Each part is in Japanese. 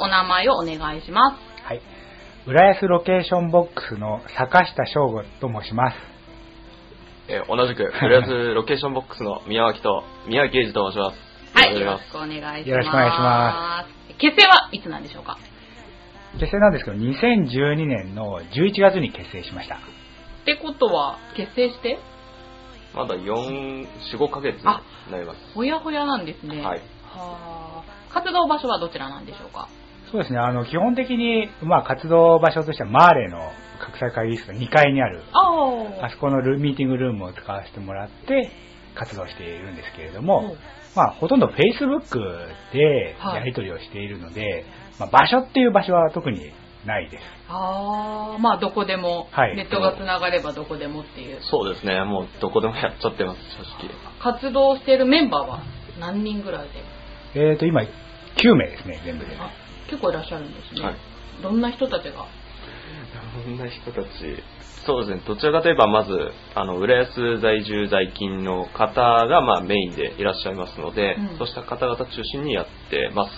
お名前をお願いします。はい。浦安ロケーションボックスの坂下翔吾と申します。えー同じく、浦安ロケーションボックスの宮脇と、宮脇英二と申します。はい、よよろしくお願いします。よろしくお願いしま結成はいつなんでしょうか？結成なんですけど、2012年の11月に結成しました。ってことは、結成して、まだ4、4、5ヶ月にあなります。ほやほやなんですね。はい。はあ。活動場所はどちらなんでしょうか？そうですね、あの、基本的に、まあ、活動場所としては、マーレの国際会議室の2階にある、ああそこのルミーティングルームを使わせてもらって、活動しているんですけれども、まあ、ほとんど Facebook ではい。やり取りをしているので、まあ、場所っていう場所は特にないです。ああ、まあどこでも、はい。ネットがつながればどこでもっていう。そうですね、もうどこでもやっちゃってます、正直。活動しているメンバーは何人ぐらいで？えーと、今、9名ですね、全部で。あ結構いらっしゃるんですね。はい。どんな人たちが？どんな人たち？そうですね、どちらかといえばまず、あの、浦安在住在勤の方が、まあ、メインでいらっしゃいますので、うんそうした方々中心にやってます。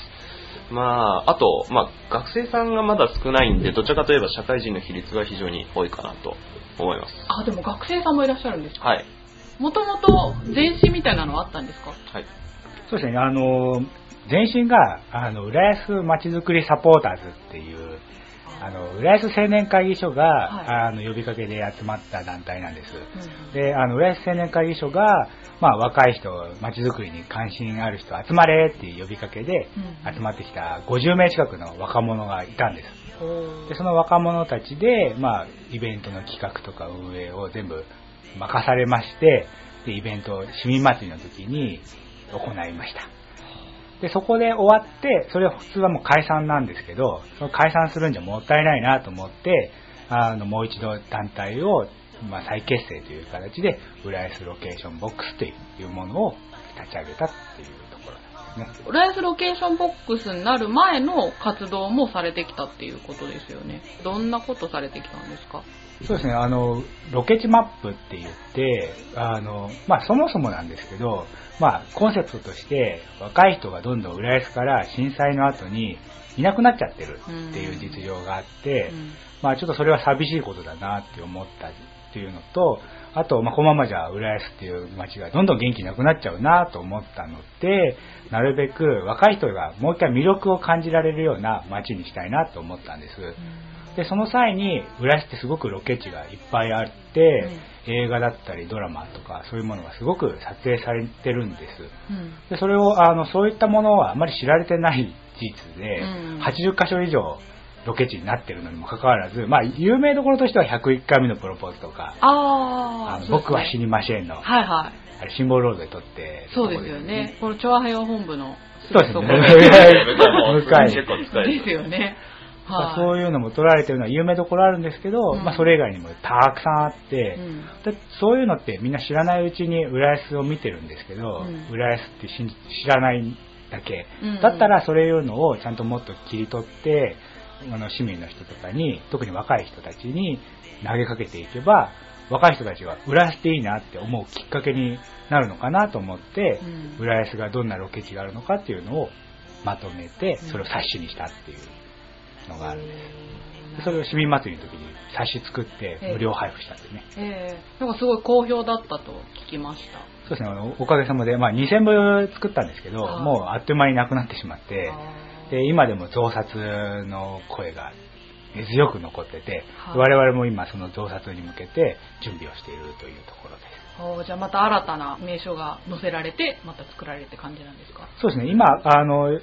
まあ、あと、まあ、学生さんがまだ少ないんで、どちらかといえば社会人の比率が非常に多いかなと思います。あ、でも学生さんもいらっしゃるんですか？はい。もともと前身みたいなのはあったんですか？はい。そうですね、あの、前身が、あの、浦安まちづくりサポーターズっていう、あの、浦安青年会議所が、はいあの、呼びかけで集まった団体なんです。うんで、あの、浦安青年会議所が、まあ、若い人、まちづくりに関心ある人集まれっていう呼びかけで、うん集まってきた50名近くの若者がいたんです。で、その若者たちで、まあ、イベントの企画とか運営を全部任されまして、で、イベントを市民祭りの時に行いました。で、そこで終わって、それは普通はもう解散なんですけど、その解散するんじゃもったいないなと思って、あの、もう一度団体を、まあ、再結成という形で、浦安ロケーションボックスというものを立ち上げたっていうところなんですね。浦安ロケーションボックスになる前の活動もされてきたっていうことですよね。どんなことされてきたんですか？そうですね、あの、ロケ地マップって言って、あの、まあ、そもそもなんですけど、まあ、コンセプトとして、若い人がどんどん浦安から震災の後にいなくなっちゃってるっていう実情があって、うん。まあ、ちょっとそれは寂しいことだなって思ったっていうのと、あと、まあ、このままじゃ浦安っていう街がどんどん元気なくなっちゃうなと思ったので、なるべく若い人がもう一回魅力を感じられるような街にしたいなと思ったんです。で、その際に、浦安ってすごくロケ地がいっぱいあって、映画だったりドラマとかそういうものがすごく撮影されてるんです。うんで、それを、あの、そういったものはあまり知られてない事実で、うん80カ所以上ロケ地になってるのにもかかわらず、まあ、有名どころとしては101回目のプロポーズとか、ああ僕は死にませんの、はいはい。あれ、シンボルロードで撮ってそうですよね。。この調和平和本部のそうですね。向かい結構近いですよね。はい。そういうのも撮られてるのは有名どころあるんですけど、うん。まあそれ以外にもたくさんあって、うん。でそういうのってみんな知らないうちに浦安を見てるんですけど、うん。浦安って知らないだけ、うん。だったらそういうのをちゃんともっと切り取ってあの市民の人とかに特に若い人たちに投げかけていけば若い人たちが浦安っていいなって思うきっかけになるのかなと思って、うん。浦安がどんなロケ地があるのかっていうのをまとめてうん。それを冊子にしたっていうのがある。ん。です。でそれを市民祭りの時に冊子作って無料配布したんですね。ええ。なんかすごい好評だったと聞きました。そうですね、あのおかげさまで、まあ、2000部作ったんですけど、もうあっという間になくなってしまって、で今でも増刷の声が根強く残ってて、はい。我々も今その増刷に向けて準備をしているというところです。じゃあまた新たな名称が載せられて、また作られるって感じなんですか？そうですね、今、あの、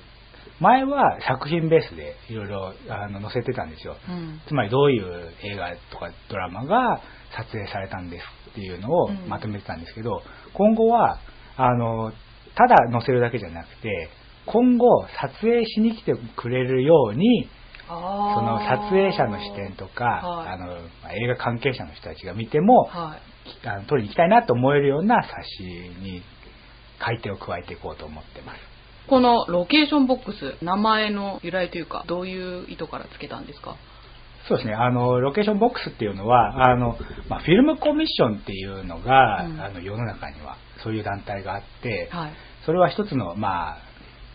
前は作品ベースでいろいろあの載せてたんですよ。うん。つまりどういう映画とかドラマが撮影されたんですっていうのをうんまとめてたんですけど、今後は、あの、ただ載せるだけじゃなくて、今後撮影しに来てくれるように、そその撮影者の視点とか、はいあのまあ映画関係者の人たちが見ても、はい。あの撮りに行きたいなと思えるような冊子に改定を加えていこうと思ってます。このロケーションボックス、名前の由来というか、どういう意図からつけたんですか？そうですね、あの、ロケーションボックスっていうのは、あの、まあ、フィルムコミッションっていうのが、うん。あの、世の中にはそういう団体があって、はい。それは一つの、まあ、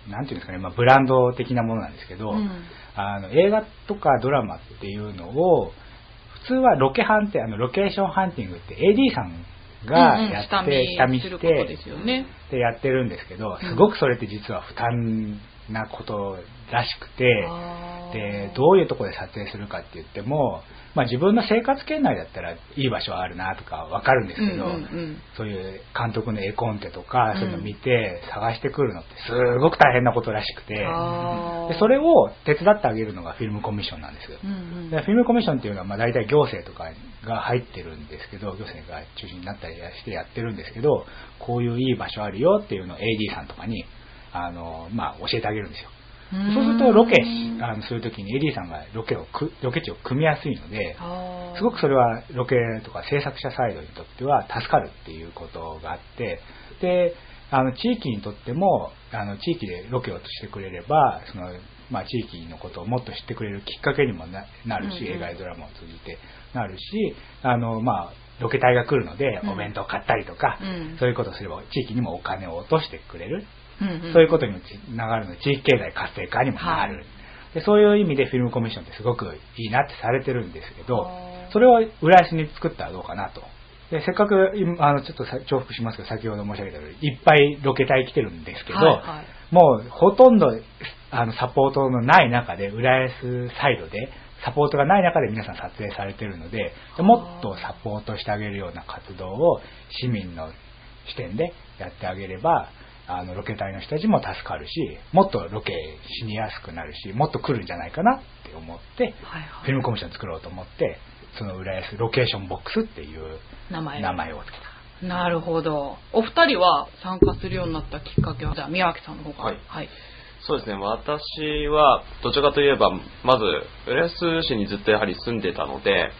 なんていうんですかね、まあ、ブランド的なものなんですけど、うん。あの映画とかドラマっていうのを、普通はロケハンって、あの location hunting って AD さんがやって、下見して。でやってるんですけどうん、すごくそれって実は負担なことらしくて、で、どういうところで撮影するかって言っても、まあ自分の生活圏内だったらいい場所はあるなとかわかるんですけど、うんうんうんそういう監督の絵コンテとか、うんそういうの見て探してくるのってすごく大変なことらしくて、でそれを手伝ってあげるのがフィルムコミッションなんですよ。うんうんでフィルムコミッションっていうのはまあ大体行政とかが入ってるんですけど、行政が中心になったりしてやってるんですけど、こういういい場所あるよっていうのを AD さんとかに、あの、まあ教えてあげるんですよ。そうするとロケしあのするときに AD さんがロケをく、ロケ地を組みやすいので、すごくそれはロケとか制作者サイドにとっては助かるっていうことがあって、で、あの地域にとっても、あの地域でロケをしてくれれば、そのまあ、地域のことをもっと知ってくれるきっかけにもななるし、うんうん。映画やドラマを通じて。なるし、あのまあ、ロケ隊が来るのでうん。お弁当を買ったりとか、うん。そういうことをすれば地域にもお金を落としてくれる。うんうん。そういうことにもつながるの。で、地域経済活性化にもなる、はい。で。そういう意味でフィルムコミッションってすごくいいなってされてるんですけどそれを浦安に作ったらどうかなと。でせっかく、今あの、ちょっとさ重複しますけど、先ほど申し上げたように、いっぱいロケ隊来てるんですけど、はいはい。もうほとんどあのサポートのない中で、浦安サイドで、サポートがない中で皆さん撮影されてるので、でもっとサポートしてあげるような活動を市民の視点でやってあげれば、あのロケ隊の人たちも助かるし、もっとロケしにやすくなるし、もっと来るんじゃないかなって思って、はいフィルムコミッション作ろうと思って、その浦安ロケーションボックスっていう名前を名前を付けた。なるほど。お二人は参加するようになったきっかけは、じゃあ宮脇さんの方から。はいはい。そうですね、私は、どちらかといえば、まず、浦安市にずっとやはり住んでたので、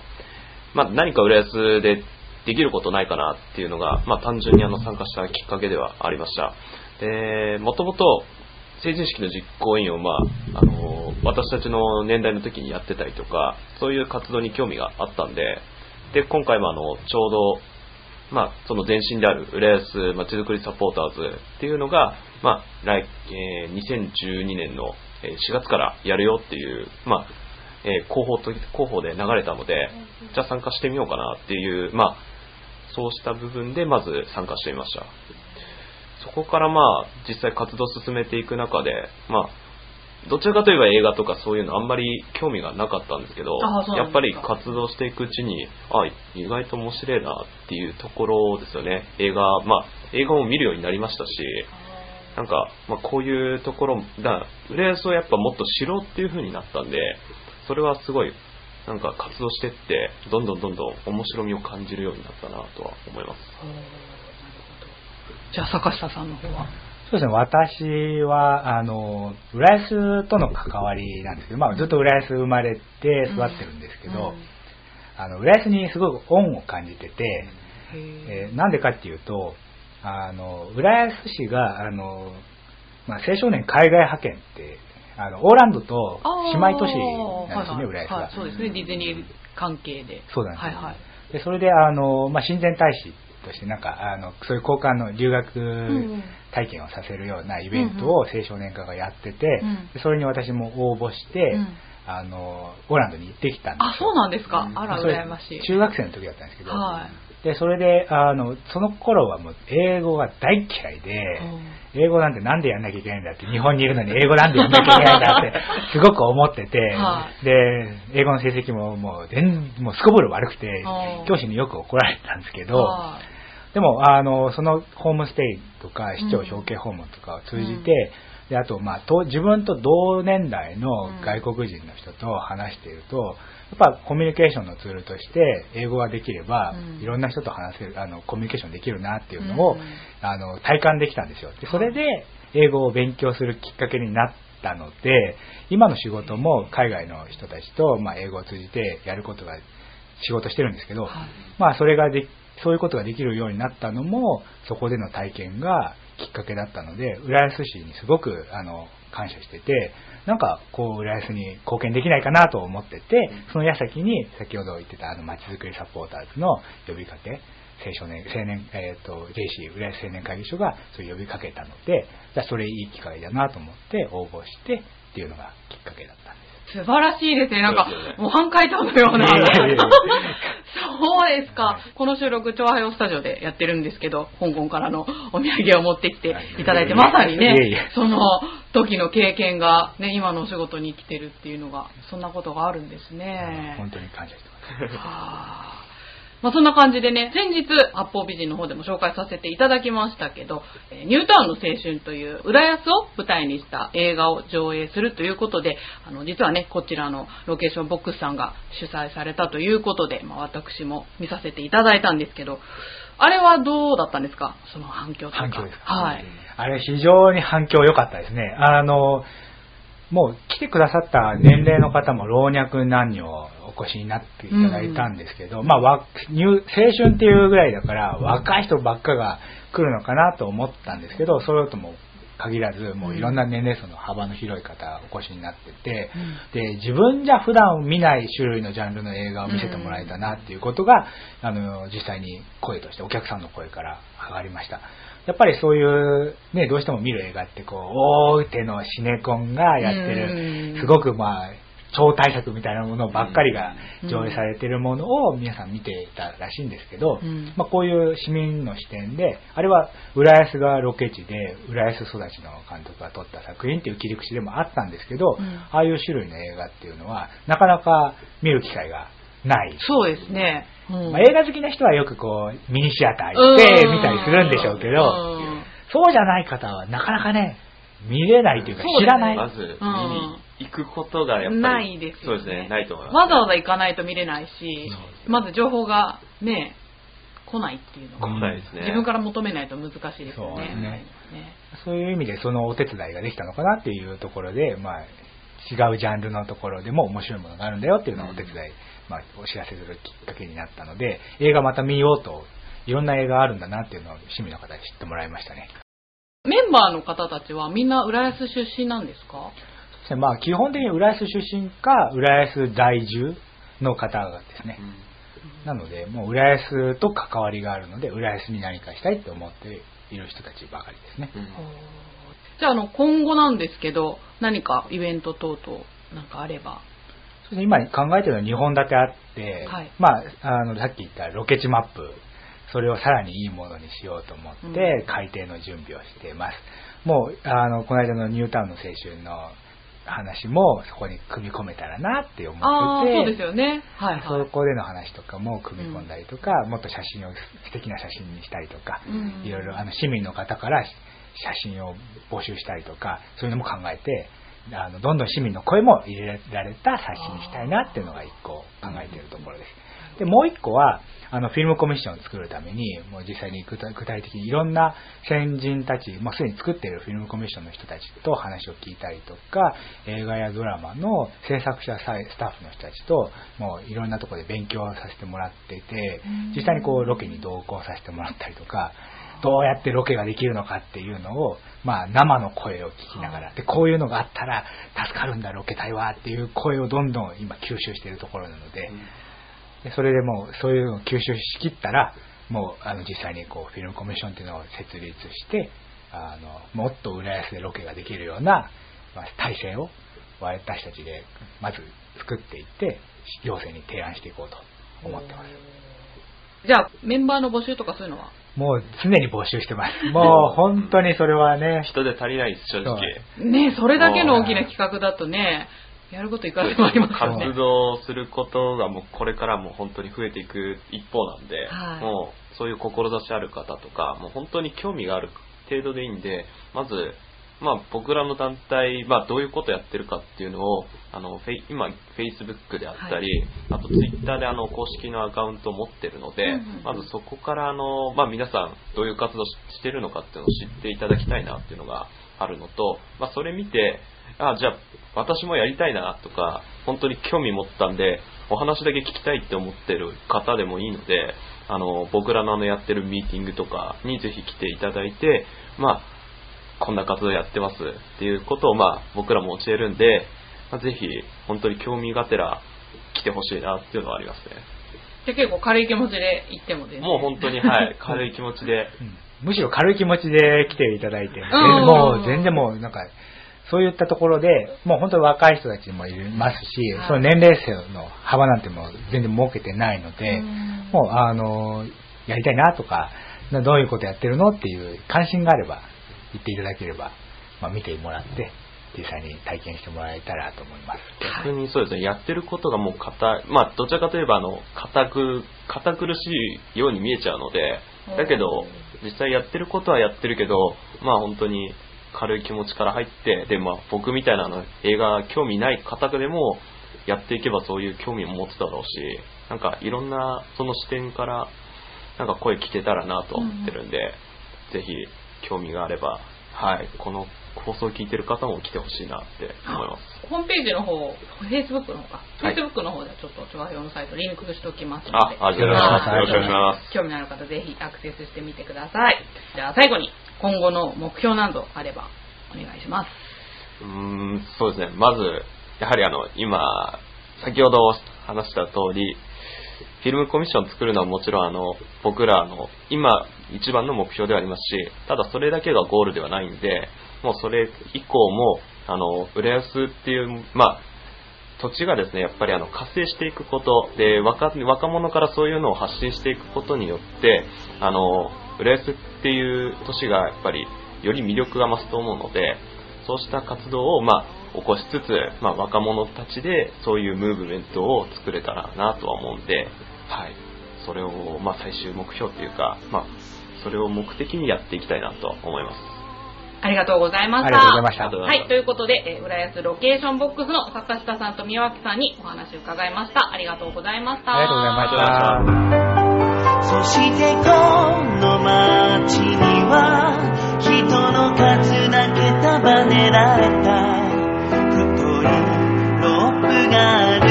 まあ、何か浦安でできることないかなっていうのが、まあ、単純にあの参加したきっかけではありました。で、もともと、成人式の実行委員を、まあ、あの、私たちの年代の時にやってたりとか、そういう活動に興味があったんで、で、今回もあの、ちょうど、まあ、その前身である浦安まちづくりサポーターズっていうのが、まあ、来、えー2012年のえー4月からやるよっていう、まあ、えー広報と、広報で流れたので、じゃあ参加してみようかなっていう、まあ、そうした部分でまず参加してみました。そこからまあ、実際活動を進めていく中で、まあ、どちらかといえば映画とかそういうのあんまり興味がなかったんですけどやっぱり活動していくうちに、あ、意外と面白いなっていうところですよね。映画、まあ、映画も見るようになりましたし、なんか、まあ、こういうところ、だ浦安をやっぱもっと知ろうっていう風になったんで、それはすごい、なんか活動してって、どんどんどんどん面白みを感じるようになったなとは思います。じゃあ坂下さんの方は？そうですね、私は、あの、浦安との関わりなんですけど、まあ、ずっと浦安生まれて育ってるんですけど、うん。あの、浦安にすごく恩を感じてて、へえーなんでかっていうと、あの、浦安市が、あの、まあ、青少年海外派遣って、あの、オーランドと姉妹都市なんですよね、浦安が。はそうですね、ディズニー関係で。そうなんですよはいはい。で、それで、あの、まあ、親善大使として、なんか、あの、そういう交換の留学ん体験をさせるようなイベントを青少年課がやってて、うんでそれに私も応募して、うんあの、オーランドに行ってきたんですよあ、そうなんですか。あら、羨ましい。中学生の時だったんですけど、はい。で、それで、あの、その頃はもう英語が大嫌いで、英語なんてなんでやんなきゃいけないんだって、日本にいるのに英語なんでやんなきゃいけないんだって、すごく思ってて、はで、英語の成績ももう全、もうすこぶる悪くてうん、教師によく怒られたんですけど、はでも、あの、そのホームステイとか、市長表敬訪問とかを通じて、で、あと、まあ、と自分と同年代の外国人の人と話していると、やっぱコミュニケーションのツールとして、英語ができれば、うん。いろんな人と話せる、あの、コミュニケーションできるなっていうのを、うん。あの、体感できたんですよ。で、それで、英語を勉強するきっかけになったので、今の仕事も海外の人たちと、まあ、英語を通じてやることが仕事してるんですけど、はい。まあそれがでそういうことができるようになったのもそこでの体験がきっかけだったので浦安市にすごくあの感謝しててなんかこう浦安に貢献できないかなと思っててその矢先に先ほど言ってたあのまちづくりサポーターズの呼びかけ青少年、青年、えっ、と、JC、浦安青年会議所がそう呼びかけたので、じゃあそれいい機会だなと思って応募してっていうのがきっかけだったんです。素晴らしいですね。なんか模範解答のような。そうですか。この収録、調和用スタジオでやってるんですけど、香港からのお土産を持ってきていただいて、まさにねえ、その時の経験がね、今のお仕事に生きてるっていうのが、そんなことがあるんですね。本当に感謝してます。はあまあそんな感じでね、先日、八方美人の方でも紹介させていただきましたけど、えーニュータウンの青春という浦安を舞台にした映画を上映するということで、あの、実はね、こちらのロケーションボックスさんが主催されたということで、まあ私も見させていただいたんですけど、あれはどうだったんですか？その反響とか。反響ですか？はい。あれ非常に反響良かったですね。あの、もう来てくださった年齢の方も老若男女お越しになっていただいたんですけど、まあわニュー青春っていうぐらいだから若い人ばっかが来るのかなと思ったんですけど、それとも限らず、もういろんな年齢層の幅の広い方お越しになってて、で、自分じゃ普段見ない種類のジャンルの映画を見せてもらえたなっていうことが、あの、実際に声としてお客さんの声から上がりました。やっぱりそういう、ね、どうしても見る映画ってこう、大手のシネコンがやってうんる、すごくまあ、超大作みたいなものばっかりがうん。上映されてるものを皆さん見ていたらしいんですけど、うん。まあこういう市民の視点で、あれは浦安がロケ地で、浦安育ちの監督が撮った作品っていう切り口でもあったんですけど、うん。ああいう種類の映画っていうのは、なかなか見る機会がない。そうですね。うん。まあ、映画好きな人はよくこう、ミニシアター行って見たりするんでしょうけど、うん。そうじゃない方はなかなかね、見れないというか知らない。まず見に行くことがやっぱりないですよねそうですね、ないと思います。わざわざ行かないと見れないしまず情報がね、来ないっていうのが、来ないですね。自分から求めないと難しいですよね。そうねねそういう意味でそのお手伝いができたのかなっていうところで、まあ、違うジャンルのところでも面白いものがあるんだよっていうのをお手伝い、まあ、お知らせするきっかけになったので、映画また見ようと、いろんな映画あるんだなっていうのを市民の方に知ってもらいましたね。メンバーの方たちはみんな浦安出身なんですか？ですねまあ、基本的に浦安出身か、浦安在住の方がですねう。んなので、もう浦安と関わりがあるので、浦安に何かしたいって思っている人たちばかりですね。うんじゃあ、あの、今後なんですけど、何かイベント等々なんかあれば。今考えてるのは2本立てあって、はいまあ、あの、さっき言ったロケ地マップ、それをさらにいいものにしようと思ってうん、改定の準備をしています。もう、あの、この間のニュータウンの青春の話もそこに組み込めたらなって思ってて、そうですよね。はいはい。そこでの話とかも組み込んだりとか、もっと写真を素敵な写真にしたりとか、うんいろいろあの市民の方から写真を募集したりとか、そういうのも考えて、あのどんどん市民の声も入れられた冊子にしたいなっていうのが一個考えているところです。で、もう一個は、あの、フィルムコミッションを作るために、もう実際に具体的にいろんな先人たち、もうすでに作っているフィルムコミッションの人たちと話を聞いたりとか、映画やドラマの制作者スタッフの人たちと、もういろんなところで勉強させてもらってて、実際にこうロケに同行させてもらったりとか、どうやってロケができるのかっていうのを、まあ生の声を聞きながら、で、こういうのがあったら助かるんだ、ロケ隊はっていう声をどんどん今吸収しているところなので、でそれでもうそういうのを吸収しきったら、もうあの実際にこうフィルムコミッションっていうのを設立して、あのもっと浦安でロケができるような、まあ、体制を私たちでまず作っていって、行政に提案していこうと思ってます。じゃあ、メンバーの募集とかそういうのは？もう常に募集してます。もう本当にそれはね、人で足りないです、正直。ねそれだけの大きな企画だとね、やることいくらでもありますよね。活。動することがもうこれからも本当に増えていく一方なんで、はい。もうそういう志ある方とか、もう本当に興味がある程度でいいんで、まず、まあ僕らの団体、まあどういうことやってるかっていうのを、あの、フェイ今、Facebook であったり、あと Twitter であの公式のアカウントを持ってるので、うんうんうん。まずそこからあの、まあ皆さんどういう活動ししてるのかっていうのを知っていただきたいなっていうのがあるのと、まあそれ見て、あ、じゃあ私もやりたいなとか、本当に興味持ったんで、お話だけ聞きたいって思ってる方でもいいので、あの、僕らのあのやってるミーティングとかにぜひ来ていただいて、まあ、こんな活動やってますっていうことをまあ僕らも教えるんで、まあ、ぜひ本当に興味がてら来てほしいなっていうのはありますね。じゃあ結構軽い気持ちで行っても全然。もう本当に、はい、軽い気持ちで。うんむしろ軽い気持ちで来ていただいて、んもう全然もうなんか、そういったところで、もう本当に若い人たちもいますし、はいその年齢層の幅なんてもう全然設けてないので、うんもうあの、やりたいなとか、などういうことやってるのっていう関心があれば、言っていただければ、まあ、見てもらって、実際に体験してもらえたらと思います。逆にそうですね、やってることがもう硬い、まあ、どちらかといえば、あの、硬く、堅苦しいように見えちゃうので、だけど、実際やってることはやってるけど、まあ本当に軽い気持ちから入って、で、まあ僕みたいなあの映画興味ない方でも、やっていけばそういう興味を持つだろうし、なんかいろんなその視点から、なんか声聞けたらなと思ってるんで、ぜひ興味があれば、はい、この放送を聞いてる方も来てほしいなって思います。ホームページの方、Facebook の方か。はい Facebook の方ではちょっと、調和表のサイトリンクしておきますので。あありがとうございますよろしくお願いします興味のある方、ぜひアクセスしてみてください。じゃあ最後に、今後の目標などあれば、お願いします。うん、そうですね。まず、やはりあの、今、先ほど話した通り、フィルムコミッション作るのはもちろんあの、僕らの今一番の目標ではありますし、ただそれだけがゴールではないんで、もうそれ以降も、あの、浦安っていう、まあ、土地がですね、やっぱりあの活性していくことで若、若者からそういうのを発信していくことによって、あの、浦安っていう都市がやっぱりより魅力が増すと思うので、そうした活動を、まあ、起こしつつ、まあ、若者たちでそういうムーブメントを作れたらなとは思うんで、はい。それを、まあ、最終目標っていうか、まあ、それを目的にやっていきたいなと思います。ありがとうございました。ありがとうございましたはい、ということで、えー浦安ロケーションボックスの坂下さんと宮脇さんにお話を伺いました。ありがとうございました。ありがとうございました。そしてこの街には人の数だけ束ねられた。太いロープがある。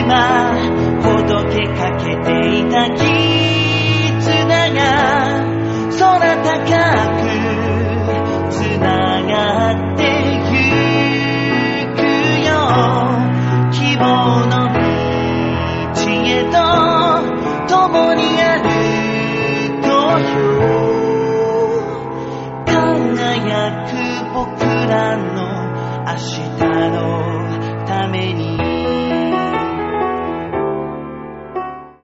今ほどけかけていた明日の